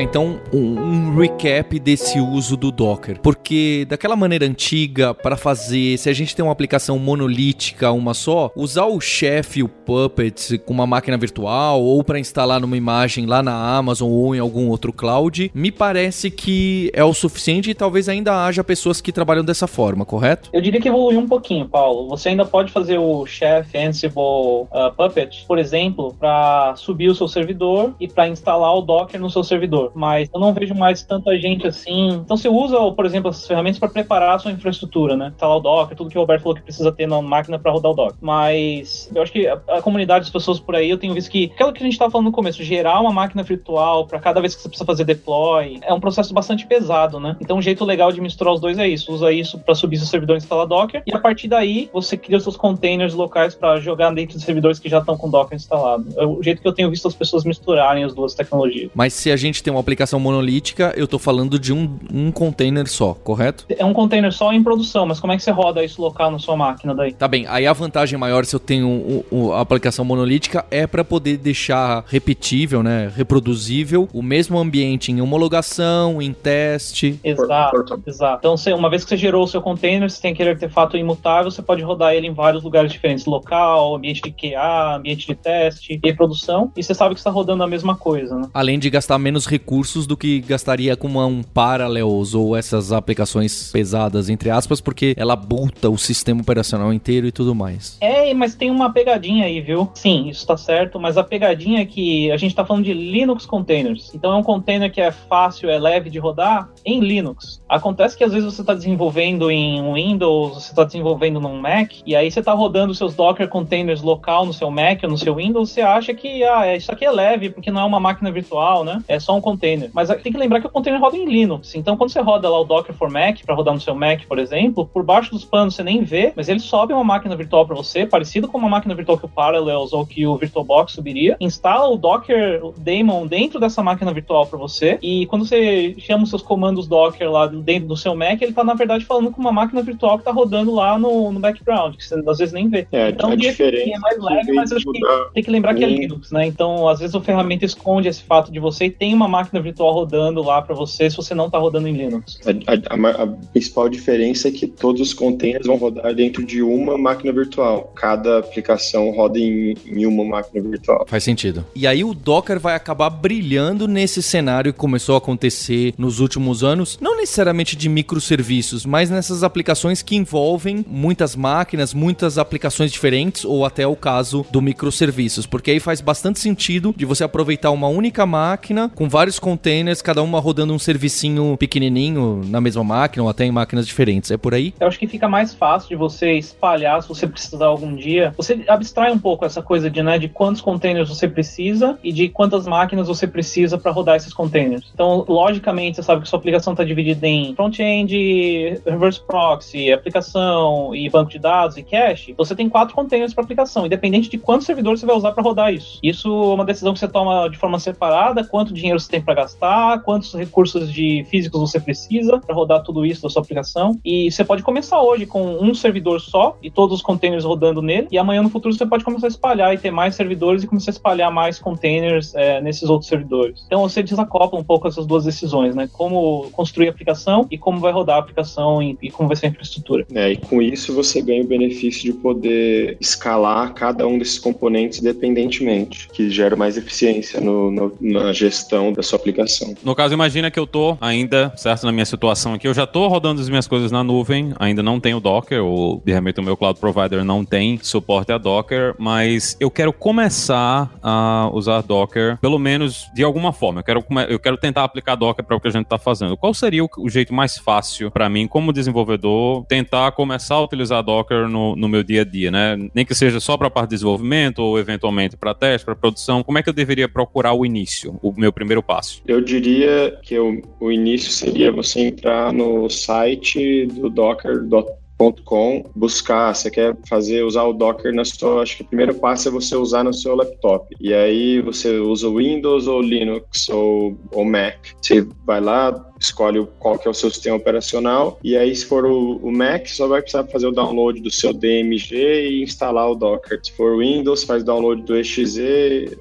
Colocar então um, um, recap desse uso do Docker, porque daquela maneira antiga para fazer, se a gente tem uma aplicação monolítica, uma só, usar o Chef e o Puppet com uma máquina virtual ou para instalar numa imagem lá na Amazon ou em algum outro cloud, me parece que é o suficiente e talvez ainda haja pessoas que trabalham dessa forma, correto? Eu diria que evoluiu um pouquinho, Paulo. Você ainda pode fazer o Chef, Ansible, uh, Puppet, por exemplo, para subir o seu servidor e para instalar o Docker no seu servidor mas eu não vejo mais tanta gente assim. Então você usa, por exemplo, essas ferramentas para preparar a sua infraestrutura, né? Instalar o Docker, tudo que o Roberto falou que precisa ter na máquina para rodar o Docker. Mas eu acho que a, a, comunidade das pessoas por aí, eu tenho visto que aquilo que a gente estava falando no começo, gerar uma máquina virtual para cada vez que você precisa fazer deploy, é um processo bastante pesado, né? Então um jeito legal de misturar os dois é isso. Usa isso para subir seu servidor e instalar Docker, e a partir daí você cria os seus containers locais para jogar dentro de servidores que já estão com Docker instalado. É o jeito que eu tenho visto as pessoas misturarem as duas tecnologias. Mas se a gente tem tem uma aplicação monolítica, eu estou falando de um, um container só, correto? É um container só em produção, mas como é que você roda isso local na sua máquina daí? Tá bem, aí a vantagem maior se eu tenho a aplicação monolítica é para poder deixar repetível, né, reproduzível, o mesmo ambiente em homologação, em teste. Exato, exato. Então, você, uma vez que você gerou o seu container, você tem aquele artefato imutável, você pode rodar ele em vários lugares diferentes, local, ambiente de QA, ambiente de teste, reprodução, e você sabe que está rodando a mesma coisa, né? Além de gastar menos recursos recursos do que gastaria com um Parallels ou essas aplicações pesadas, entre aspas, porque ela bulta o sistema operacional inteiro e tudo mais. É, mas tem uma pegadinha aí, viu? Sim, isso tá certo, mas a pegadinha é que a gente tá falando de Linux containers. Então é um container que é fácil, é leve de rodar em Linux. Acontece que às vezes você está desenvolvendo em Windows, você está desenvolvendo num Mac, e aí você está rodando seus Docker containers local no seu Mac ou no seu Windows, você acha que ah, isso aqui é leve, porque não é uma máquina virtual, né? É só um container. Mas tem que lembrar que o container roda em Linux. Então, quando você roda lá o Docker for Mac, para rodar no seu Mac, por exemplo, por baixo dos panos você nem vê, mas ele sobe uma máquina virtual para você, parecido com uma máquina virtual que o Parallels ou que o VirtualBox subiria, instala o Docker daemon dentro dessa máquina virtual para você, e quando você chama os seus comandos Docker lá dentro do seu Mac, ele tá, na verdade, falando com uma máquina virtual que tá rodando lá no, no background, que você às vezes nem vê. É, então, é diferente. É mais leve, mas acho que tem que lembrar que é Linux, né? Então, às vezes a ferramenta esconde esse fato de você ter uma máquina virtual virtual rodando lá para você se você não está rodando em Linux. A, a, a, principal diferença é que todos os containers vão rodar dentro de uma máquina virtual. Cada aplicação roda em, em uma máquina virtual. Faz sentido. E aí o Docker vai acabar brilhando nesse cenário que começou a acontecer nos últimos anos, não necessariamente de microserviços, mas nessas aplicações que envolvem muitas máquinas, muitas aplicações diferentes, ou até o caso do microserviços, porque aí faz bastante sentido de você aproveitar uma única máquina com vários containers containers, cada uma rodando um servicinho pequenininho na mesma máquina ou até em máquinas diferentes. É por aí? Eu acho que fica mais fácil de você espalhar se você precisar algum dia. Você abstrai um pouco essa coisa de, né, de quantos containers você precisa e de quantas máquinas você precisa para rodar esses containers. Então, logicamente, você sabe que sua aplicação está dividida em front-end, reverse proxy, aplicação e banco de dados e cache. Você tem quatro containers para aplicação, independente de quantos servidores você vai usar para rodar isso. Isso é uma decisão que você toma de forma separada, quanto dinheiro você tem para gastar gastar, quantos recursos de físicos você precisa para rodar tudo isso da sua aplicação. E você pode começar hoje com um servidor só e todos os containers rodando nele. E amanhã no futuro você pode começar a espalhar e ter mais servidores e começar a espalhar mais containers é, nesses outros servidores. Então você desacopla um pouco essas duas decisões, né? Como construir a aplicação e como vai rodar a aplicação e, e como vai ser a infraestrutura. É, e com isso você ganha o benefício de poder escalar cada um desses componentes independentemente, que gera mais eficiência no, no, na gestão das sua aplicação. No caso, imagina que eu tô ainda, certo, na minha situação aqui, eu já tô rodando as minhas coisas na nuvem, ainda não tenho Docker, ou de repente o meu cloud provider não tem suporte a Docker, mas eu quero começar a usar Docker, pelo menos de alguma forma. Eu quero, eu quero tentar aplicar Docker para o que a gente está fazendo. Qual seria o, o jeito mais fácil para mim, como desenvolvedor, tentar começar a utilizar Docker no, no meu dia a dia, né? Nem que seja só para a parte de desenvolvimento ou eventualmente para teste, para produção. Como é que eu deveria procurar o início, o meu primeiro passo? Eu diria que o, início seria você entrar no site do docker.com Com, buscar, você quer fazer, usar o Docker na sua, acho que o primeiro passo é você usar no seu laptop. E aí você usa Windows ou Linux ou, ou Mac. Você vai lá, escolhe qual que é o seu sistema operacional e aí se for o, Mac só vai precisar fazer o download do seu DMG e instalar o Docker. Se for o Windows faz download do exe,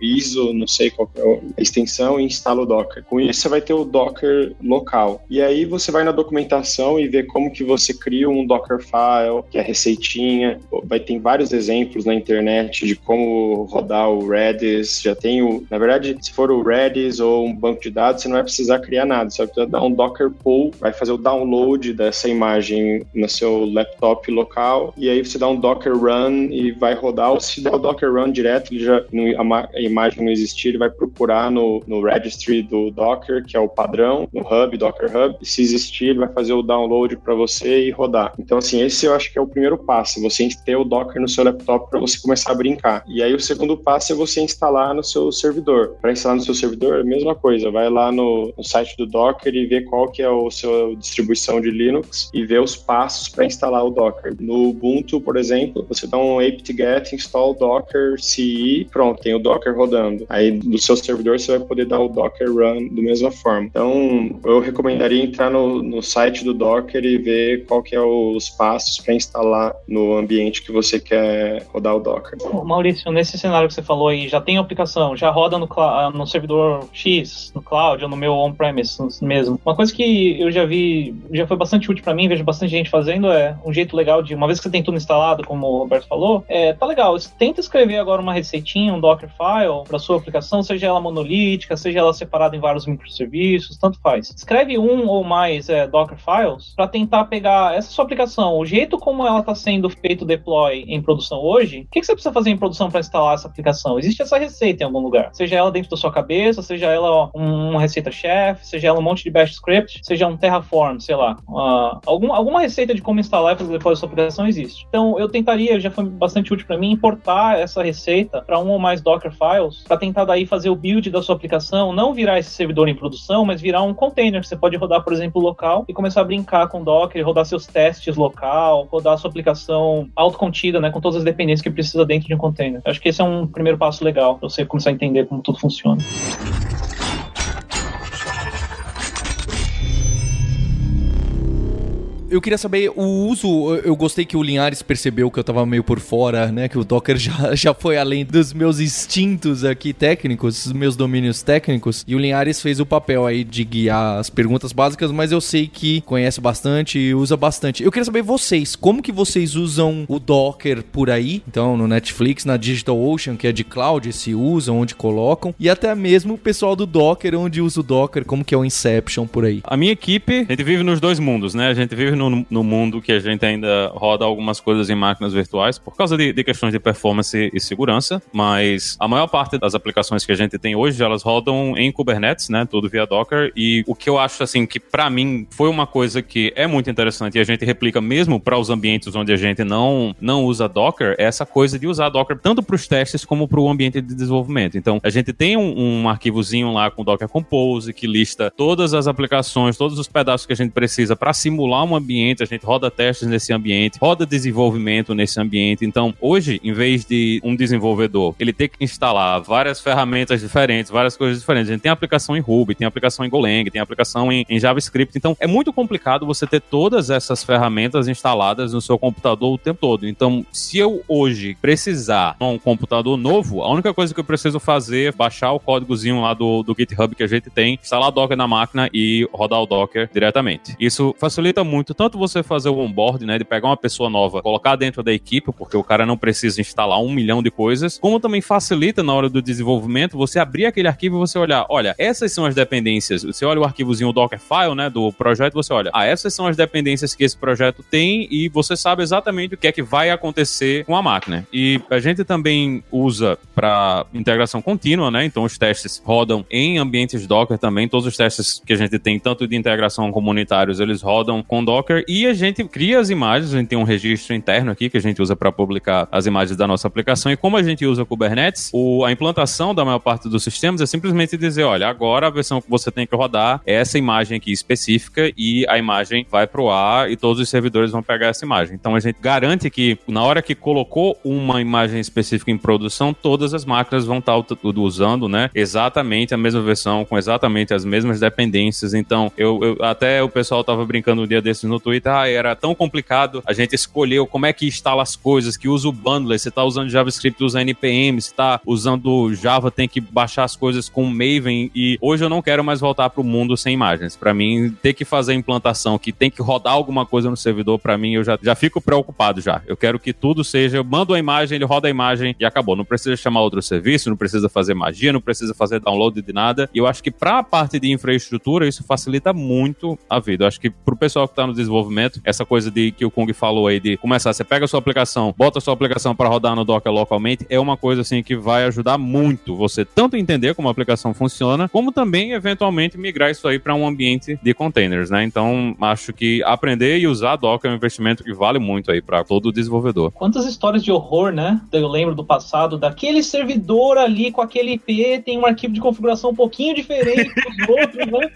ISO, não sei qual é a extensão e instala o Docker. Com isso você vai ter o Docker local. E aí você vai na documentação e vê como que você cria um Docker file, que é receitinha. Vai ter vários exemplos na internet de como rodar o Redis. Já tem o, na verdade, se for o Redis ou um banco de dados, você não vai precisar criar nada, vai precisar dar um um Docker pull, vai fazer o download dessa imagem no seu laptop local, e aí você dá um Docker run e vai rodar, ou se der o Docker run direto, ele já, a, imagem não existir, ele vai procurar no, no registry do Docker, que é o padrão, no Hub, Docker Hub, e se existir, ele vai fazer o download para você e rodar. Então, assim, esse eu acho que é o primeiro passo, você ter o Docker no seu laptop para você começar a brincar. E aí o segundo passo é você instalar no seu servidor. Para instalar no seu servidor, é a mesma coisa, vai lá no, no site do Docker e vê qual que é a sua distribuição de Linux e ver os passos para instalar o Docker. No Ubuntu, por exemplo, você dá um apt-get install docker CI, pronto, tem o Docker rodando. Aí do seu servidor você vai poder dar o Docker run da mesma forma. Então, eu recomendaria entrar no, no site do Docker e ver qual que é os passos para instalar no ambiente que você quer rodar o Docker. Maurício, nesse cenário que você falou aí, já tem aplicação, já roda no, no servidor X, no cloud ou no meu on-premise mesmo. Uma coisa que eu já vi, já foi bastante útil para mim, vejo bastante gente fazendo, é um jeito legal de, uma vez que você tem tudo instalado, como o Roberto falou, é, tá legal, tenta escrever agora uma receitinha, um Dockerfile para sua aplicação, seja ela monolítica, seja ela separada em vários microserviços, tanto faz. Escreve um ou mais é, Dockerfiles para tentar pegar essa sua aplicação, o jeito como ela está sendo feito deploy em produção hoje, o que, que você precisa fazer em produção para instalar essa aplicação? Existe essa receita em algum lugar, seja ela dentro da sua cabeça, seja ela uma receita chefe, seja ela um monte de bash script, seja um Terraform, sei lá, algum, alguma receita de como instalar e fazer depois a sua aplicação existe. Então eu tentaria, já foi bastante útil para mim, importar essa receita para um ou mais Docker files, para tentar daí fazer o build da sua aplicação, não virar esse servidor em produção, mas virar um container que você pode rodar, por exemplo, local e começar a brincar com Docker, rodar seus testes local, rodar a sua aplicação autocontida, né, com todas as dependências que precisa dentro de um container. Eu acho que esse é um primeiro passo legal para você começar a entender como tudo funciona. Eu queria saber o uso. Eu gostei que o Linhares percebeu que eu tava meio por fora, né? Que o Docker já, já foi além dos meus instintos aqui técnicos, dos meus domínios técnicos. E o Linhares fez o papel aí de guiar as perguntas básicas, mas eu sei que conhece bastante e usa bastante. Eu queria saber vocês, como que vocês usam o Docker por aí? Então, no Netflix, na DigitalOcean, que é de cloud, se usam, onde colocam. E até mesmo o pessoal do Docker, onde usa o Docker, como que é o Inception por aí. A minha equipe, a gente vive nos dois mundos, né? A gente vive no, no mundo que a gente ainda roda algumas coisas em máquinas virtuais por causa de, de questões de performance e segurança, mas a maior parte das aplicações que a gente tem hoje, elas rodam em Kubernetes, né? Tudo via Docker. E o que eu acho, assim, que para mim foi uma coisa que é muito interessante e a gente replica mesmo para os ambientes onde a gente não, não usa Docker, é essa coisa de usar Docker tanto para os testes como para o ambiente de desenvolvimento. Então, a gente tem um, um arquivozinho lá com Docker Compose que lista todas as aplicações, todos os pedaços que a gente precisa para simular um ambiente, gente roda testes nesse ambiente, roda desenvolvimento nesse ambiente. Então, hoje, em vez de um desenvolvedor ele ter que instalar várias ferramentas diferentes, várias coisas diferentes, a gente tem aplicação em Ruby, tem aplicação em Golang, tem aplicação em, em JavaScript. Então, é muito complicado você ter todas essas ferramentas instaladas no seu computador o tempo todo. Então, se eu hoje precisar de um computador novo, a única coisa que eu preciso fazer é baixar o códigozinho lá do, do GitHub que a gente tem, instalar Docker na máquina e rodar o Docker diretamente. Isso facilita muito tanto você fazer o onboard, né, de pegar uma pessoa nova, colocar dentro da equipe, porque o cara não precisa instalar um milhão de coisas, como também facilita na hora do desenvolvimento você abrir aquele arquivo e você olhar, olha, essas são as dependências. Você olha o arquivozinho Dockerfile, né, do projeto, você olha, ah, essas são as dependências que esse projeto tem e você sabe exatamente o que é que vai acontecer com a máquina. E a gente também usa para integração contínua, né? Então os testes rodam em ambientes Docker também, todos os testes que a gente tem, tanto de integração comunitários, eles rodam com Docker e a gente cria as imagens, a gente tem um registro interno aqui que a gente usa para publicar as imagens da nossa aplicação e como a gente usa Kubernetes, o, a implantação da maior parte dos sistemas é simplesmente dizer, olha, agora a versão que você tem que rodar é essa imagem aqui específica e a imagem vai pro ar e todos os servidores vão pegar essa imagem. Então a gente garante que na hora que colocou uma imagem específica em produção, todas as máquinas vão estar tá usando, né, exatamente a mesma versão com exatamente as mesmas dependências. Então, eu, eu até o pessoal tava brincando um dia desses no Twitter, ah, era tão complicado, a gente escolheu como é que instala as coisas, que usa o bundler, você tá usando JavaScript, usa NPM, você tá usando Java, tem que baixar as coisas com Maven e hoje eu não quero mais voltar pro mundo sem imagens. Para mim, ter que fazer a implantação, que tem que rodar alguma coisa no servidor, para mim eu já, já fico preocupado já. Eu quero que tudo seja, eu mando a imagem, ele roda a imagem e acabou. Não precisa chamar outro serviço, não precisa fazer magia, não precisa fazer download de nada. E eu acho que para a parte de infraestrutura isso facilita muito a vida. Eu acho que pro pessoal que tá no desenvolvimento, essa coisa de que o Kung falou aí de começar, você pega a sua aplicação, bota a sua aplicação para rodar no Docker localmente, é uma coisa assim que vai ajudar muito você tanto entender como a aplicação funciona, como também eventualmente migrar isso aí para um ambiente de containers, né? Então, acho que aprender e usar Docker é um investimento que vale muito aí para todo desenvolvedor. Quantas histórias de horror, né? Eu lembro do passado daquele servidor ali com aquele IP tem um arquivo de configuração um pouquinho diferente dos outros, né?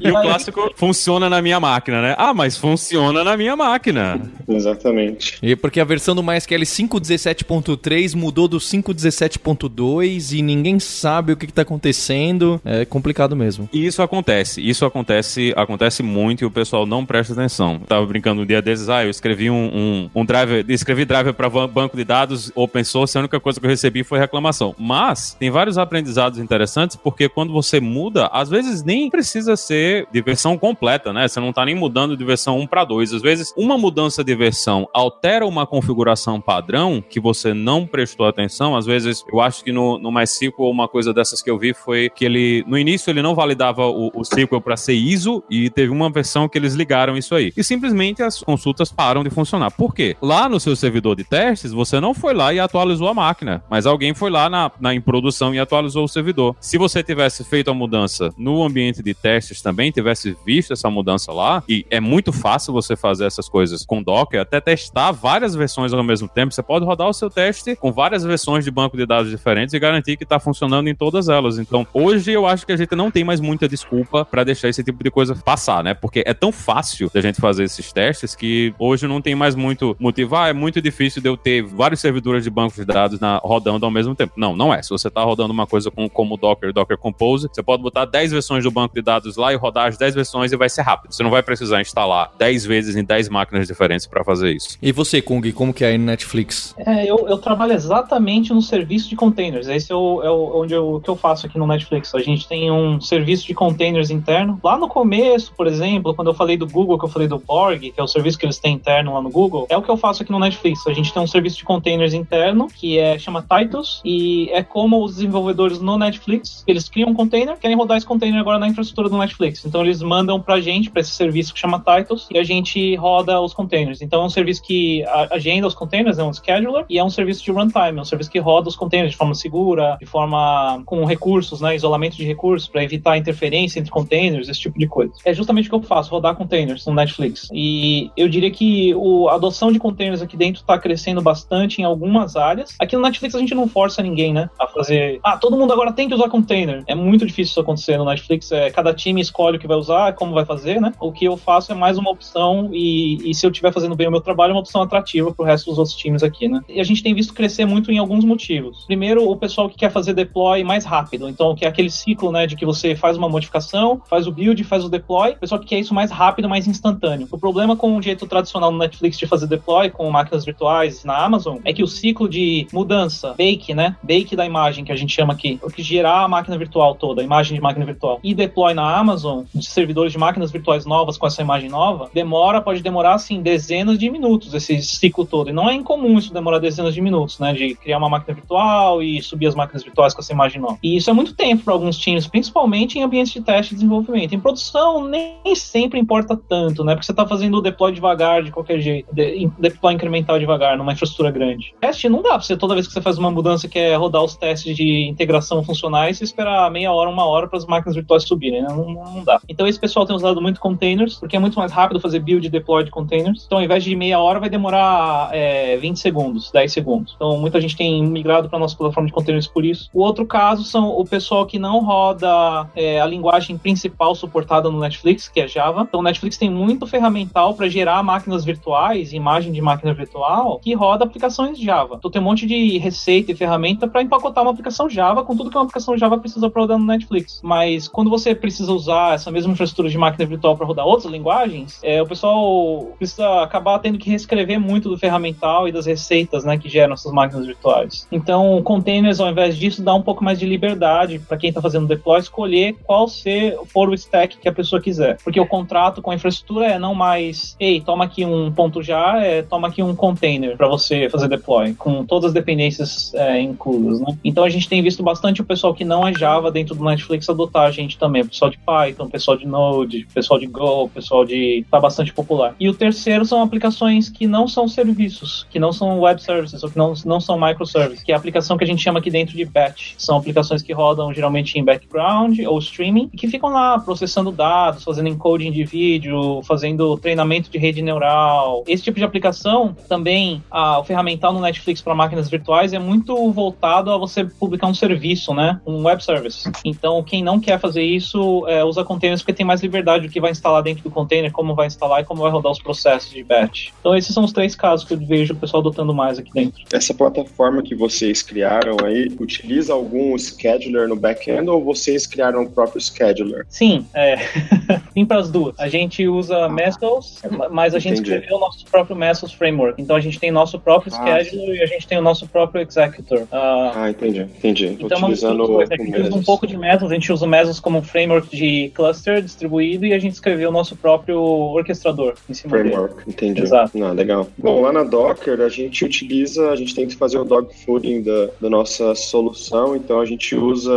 E, e o clássico funciona na minha máquina, né? Ah, mas funciona na minha máquina. Exatamente. E porque a versão do MySQL 5.17.3 mudou do 5.17.2 e ninguém sabe o que está acontecendo. É complicado mesmo. E isso acontece. Isso acontece, acontece muito e o pessoal não presta atenção. Eu tava brincando um dia desses, ah, eu escrevi um, um, um driver, escrevi driver para banco de dados open source, a única coisa que eu recebi foi reclamação. Mas tem vários aprendizados interessantes porque quando você muda, às vezes nem precisa ser de versão completa, né? Você não tá nem mudando de versão 1 para 2. Às vezes uma mudança de versão altera uma configuração padrão que você não prestou atenção. Às vezes eu acho que no, no MySQL uma coisa dessas que eu vi foi que ele no início ele não validava o, o SQL para ser ISO e teve uma versão que eles ligaram isso aí. E simplesmente as consultas param de funcionar. Por quê? Lá no seu servidor de testes, você não foi lá e atualizou a máquina, mas alguém foi lá na, na em produção e atualizou o servidor. Se você tivesse feito a mudança no ambiente de testes também, tivesse visto essa mudança lá, e é muito fácil você fazer essas coisas com Docker, até testar várias versões ao mesmo tempo. Você pode rodar o seu teste com várias versões de banco de dados diferentes e garantir que está funcionando em todas elas. Então, hoje eu acho que a gente não tem mais muita desculpa para deixar esse tipo de coisa passar, né? Porque é tão fácil da gente fazer esses testes que hoje não tem mais muito motivo. Ah, é muito difícil de eu ter vários servidores de banco de dados na, rodando ao mesmo tempo. Não, não é. Se você está rodando uma coisa com, como Docker, Docker Compose, você pode botar 10 versões do banco de dados lá e rodar as 10 versões e vai ser rápido. Você não vai precisar instalar 10 vezes em 10 máquinas diferentes para fazer isso. E você, Kung, como que é aí no Netflix? É, eu, eu trabalho exatamente no serviço de containers. Esse é, o, é o, onde eu, o que eu faço aqui no Netflix. A gente tem um serviço de containers interno. Lá no começo, por exemplo, quando eu falei do Google, que eu falei do Borg, que é o serviço que eles têm interno lá no Google, é o que eu faço aqui no Netflix. A gente tem um serviço de containers interno que é chama Titus e é como os desenvolvedores no Netflix, eles criam um container, querem rodar esse container agora na infraestrutura do Netflix. Então eles mandam pra gente, pra esse serviço que chama Titus, e a gente roda os containers. Então é um serviço que agenda os containers, é um scheduler, e é um serviço de runtime, é um serviço que roda os containers de forma segura, de forma com recursos, né, isolamento de recursos para evitar interferência entre containers, esse tipo de coisa. É justamente o que eu faço, rodar containers no Netflix. E eu diria que o, a adoção de containers aqui dentro está crescendo bastante em algumas áreas. Aqui no Netflix a gente não força ninguém, né, a fazer, ah, todo mundo agora tem que usar container. É muito difícil isso acontecer no Netflix, é, cada time escolhe o que vai usar, como vai fazer, né? O que eu faço é mais uma opção e, e se eu estiver fazendo bem o meu trabalho, é uma opção atrativa para o resto dos outros times aqui, né? E a gente tem visto crescer muito em alguns motivos. Primeiro, o pessoal que quer fazer deploy mais rápido, então que é aquele ciclo, né, de que você faz uma modificação, faz o build, faz o deploy, o pessoal que quer isso mais rápido, mais instantâneo. O problema com o jeito tradicional no Netflix de fazer deploy com máquinas virtuais na Amazon é que o ciclo de mudança, bake, né, bake da imagem que a gente chama aqui, o que gerar a máquina virtual toda, a imagem de máquina virtual, e deploy na Amazon, de servidores de máquinas virtuais novas com essa imagem nova nova, demora, pode demorar, assim, dezenas de minutos esse ciclo todo. E não é incomum isso demorar dezenas de minutos, né? De criar uma máquina virtual e subir as máquinas virtuais que você imaginou. E isso é muito tempo para alguns times, principalmente em ambientes de teste e desenvolvimento. Em produção, nem sempre importa tanto, né? Porque você está fazendo o deploy devagar, de qualquer jeito. De, deploy incremental devagar, numa infraestrutura grande. Teste não dá pra você, toda vez que você faz uma mudança que é rodar os testes de integração funcionais, você esperar meia hora, uma hora para as máquinas virtuais subirem, né? Não, não, dá. Então esse pessoal tem usado muito containers, porque é muito mais rápido fazer build e deploy de containers. Então ao invés de meia hora, vai demorar é, 20 segundos, 10 segundos. Então muita gente tem migrado para nossa plataforma de containers por isso. O outro caso são o pessoal que não roda é, a linguagem principal suportada no Netflix, que é Java. Então o Netflix tem muito ferramental para gerar máquinas virtuais, imagem de máquina virtual, que roda aplicações Java. Então tem um monte de receita e ferramenta para empacotar uma aplicação Java com tudo que uma aplicação Java precisa para rodar no Netflix. Mas quando você precisa usar essa mesma infraestrutura de máquina virtual para rodar outras linguagens, é, o pessoal precisa acabar tendo que reescrever muito do ferramental e das receitas né, que geram essas máquinas virtuais. Então, containers, ao invés disso, dá um pouco mais de liberdade para quem está fazendo deploy escolher qual ser, for o stack que a pessoa quiser. Porque o contrato com a infraestrutura é não mais, ei, toma aqui um ponto já, é, toma aqui um container para você fazer deploy, com todas as dependências é, inclusas. Né? Então, a gente tem visto bastante o pessoal que não é Java dentro do Netflix adotar a gente também, o pessoal de Python, o pessoal de Node, o pessoal de Go, o pessoal de. Tá bastante popular. E o terceiro são aplicações que não são serviços, que não são web services, ou que não, não são microservices, que é a aplicação que a gente chama aqui dentro de batch. São aplicações que rodam geralmente em background ou streaming, e que ficam lá processando dados, fazendo encoding de vídeo, fazendo treinamento de rede neural. Esse tipo de aplicação também, a, o ferramental no Netflix para máquinas virtuais é muito voltado a você publicar um serviço, né? Um web service. Então, quem não quer fazer isso é, usa containers porque tem mais liberdade do que vai instalar dentro do container, como vai instalar e como vai rodar os processos de batch. Então, esses são os três casos que eu vejo o pessoal adotando mais aqui dentro. Essa plataforma que vocês criaram aí utiliza algum scheduler no back-end ou vocês criaram o próprio scheduler? Sim, é. tem para as duas. A gente usa Mesos, mas a gente Entendi. escreveu o nosso próprio Mesos Framework. Então, a gente tem nosso próprio ah, scheduler e a gente tem o nosso próprio executor. Uh, ah, entendi, entendi. Então, Utilizando o, a gente usa um pouco de Mesos, a gente usa o Mesos como um framework de cluster distribuído e a gente escreveu o nosso próprio orquestrador em cima Framework, dele. entendi. Exato. Não, legal. Bom, lá na Docker a gente utiliza, a gente tem que fazer o dogfooding da, da nossa solução, então a gente usa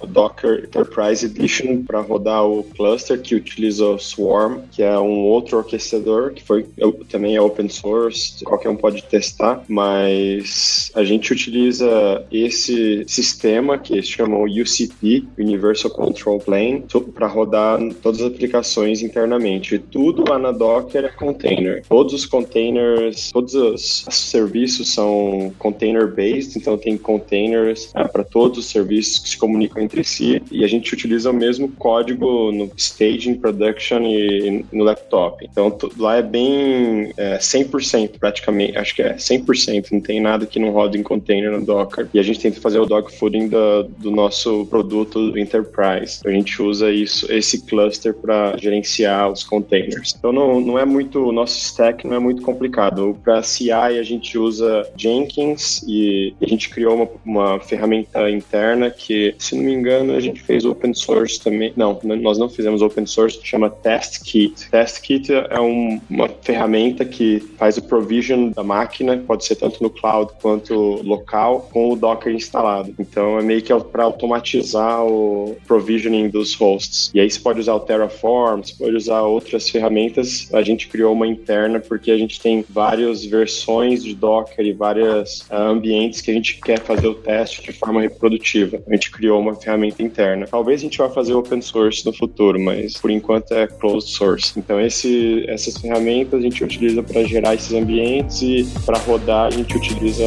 o Docker Enterprise Edition para rodar o cluster que utiliza o Swarm, que é um outro orquestrador que foi também é open source, qualquer um pode testar, mas a gente utiliza esse sistema que se chama UCP, Universal Control Plane, para rodar todas as aplicações internamente. Tudo lá na Docker é container. Todos os containers, todos os serviços são container-based, então tem containers é, para todos os serviços que se comunicam entre si e a gente utiliza o mesmo código no staging, production e, no laptop. Então lá é bem é, 100% praticamente, acho que é 100%, não tem nada que não roda em container no Docker. E a gente tenta fazer o dogfooding do, do nosso produto Enterprise. A gente usa isso, esse cluster para gerenciar os containers. Então não, não é muito, o nosso stack não é muito complicado. Para CI a gente usa Jenkins e a gente criou uma, uma ferramenta interna que, se não me engano, a gente fez open source também. Não, nós não fizemos open source, chama TestKit. TestKit é um, uma ferramenta que faz o provision da máquina, pode ser tanto no cloud quanto local, com o Docker instalado. Então é meio que para automatizar o provisioning dos hosts. E aí você pode usar o Terraform, você pode usar outras ferramentas. A gente criou uma interna porque a gente tem várias versões de Docker e vários ah, ambientes que a gente quer fazer o teste de forma reprodutiva. A gente criou uma ferramenta interna. Talvez a gente vá fazer open source no futuro, mas por enquanto é closed source. Então esse, essas ferramentas a gente utiliza para gerar esses ambientes e para rodar a gente utiliza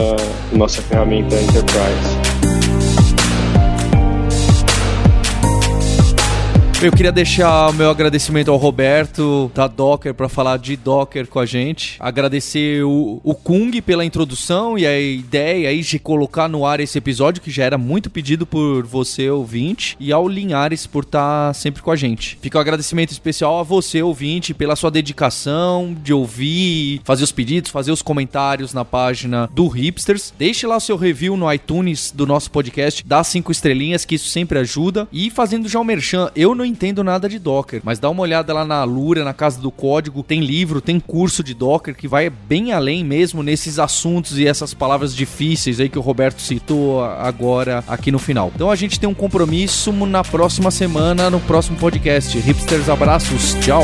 a nossa ferramenta Enterprise. Eu queria deixar o meu agradecimento ao Roberto da Docker para falar de Docker com a gente. Agradecer o, o Kung pela introdução e a ideia aí de colocar no ar esse episódio que já era muito pedido por você, ouvinte, e ao Linhares por estar tá sempre com a gente. Fica um agradecimento especial a você, ouvinte, pela sua dedicação de ouvir, fazer os pedidos, fazer os comentários na página do Hipsters. Deixe lá o seu review no iTunes do nosso podcast, dá cinco estrelinhas, que isso sempre ajuda. E fazendo já o um merchan, eu não entendo nada de Docker, mas dá uma olhada lá na Alura, na Casa do Código, tem livro, tem curso de Docker que vai bem além mesmo nesses assuntos e essas palavras difíceis aí que o Roberto citou agora aqui no final. Então a gente tem um compromisso na próxima semana, no próximo podcast. Hipsters, abraços, tchau.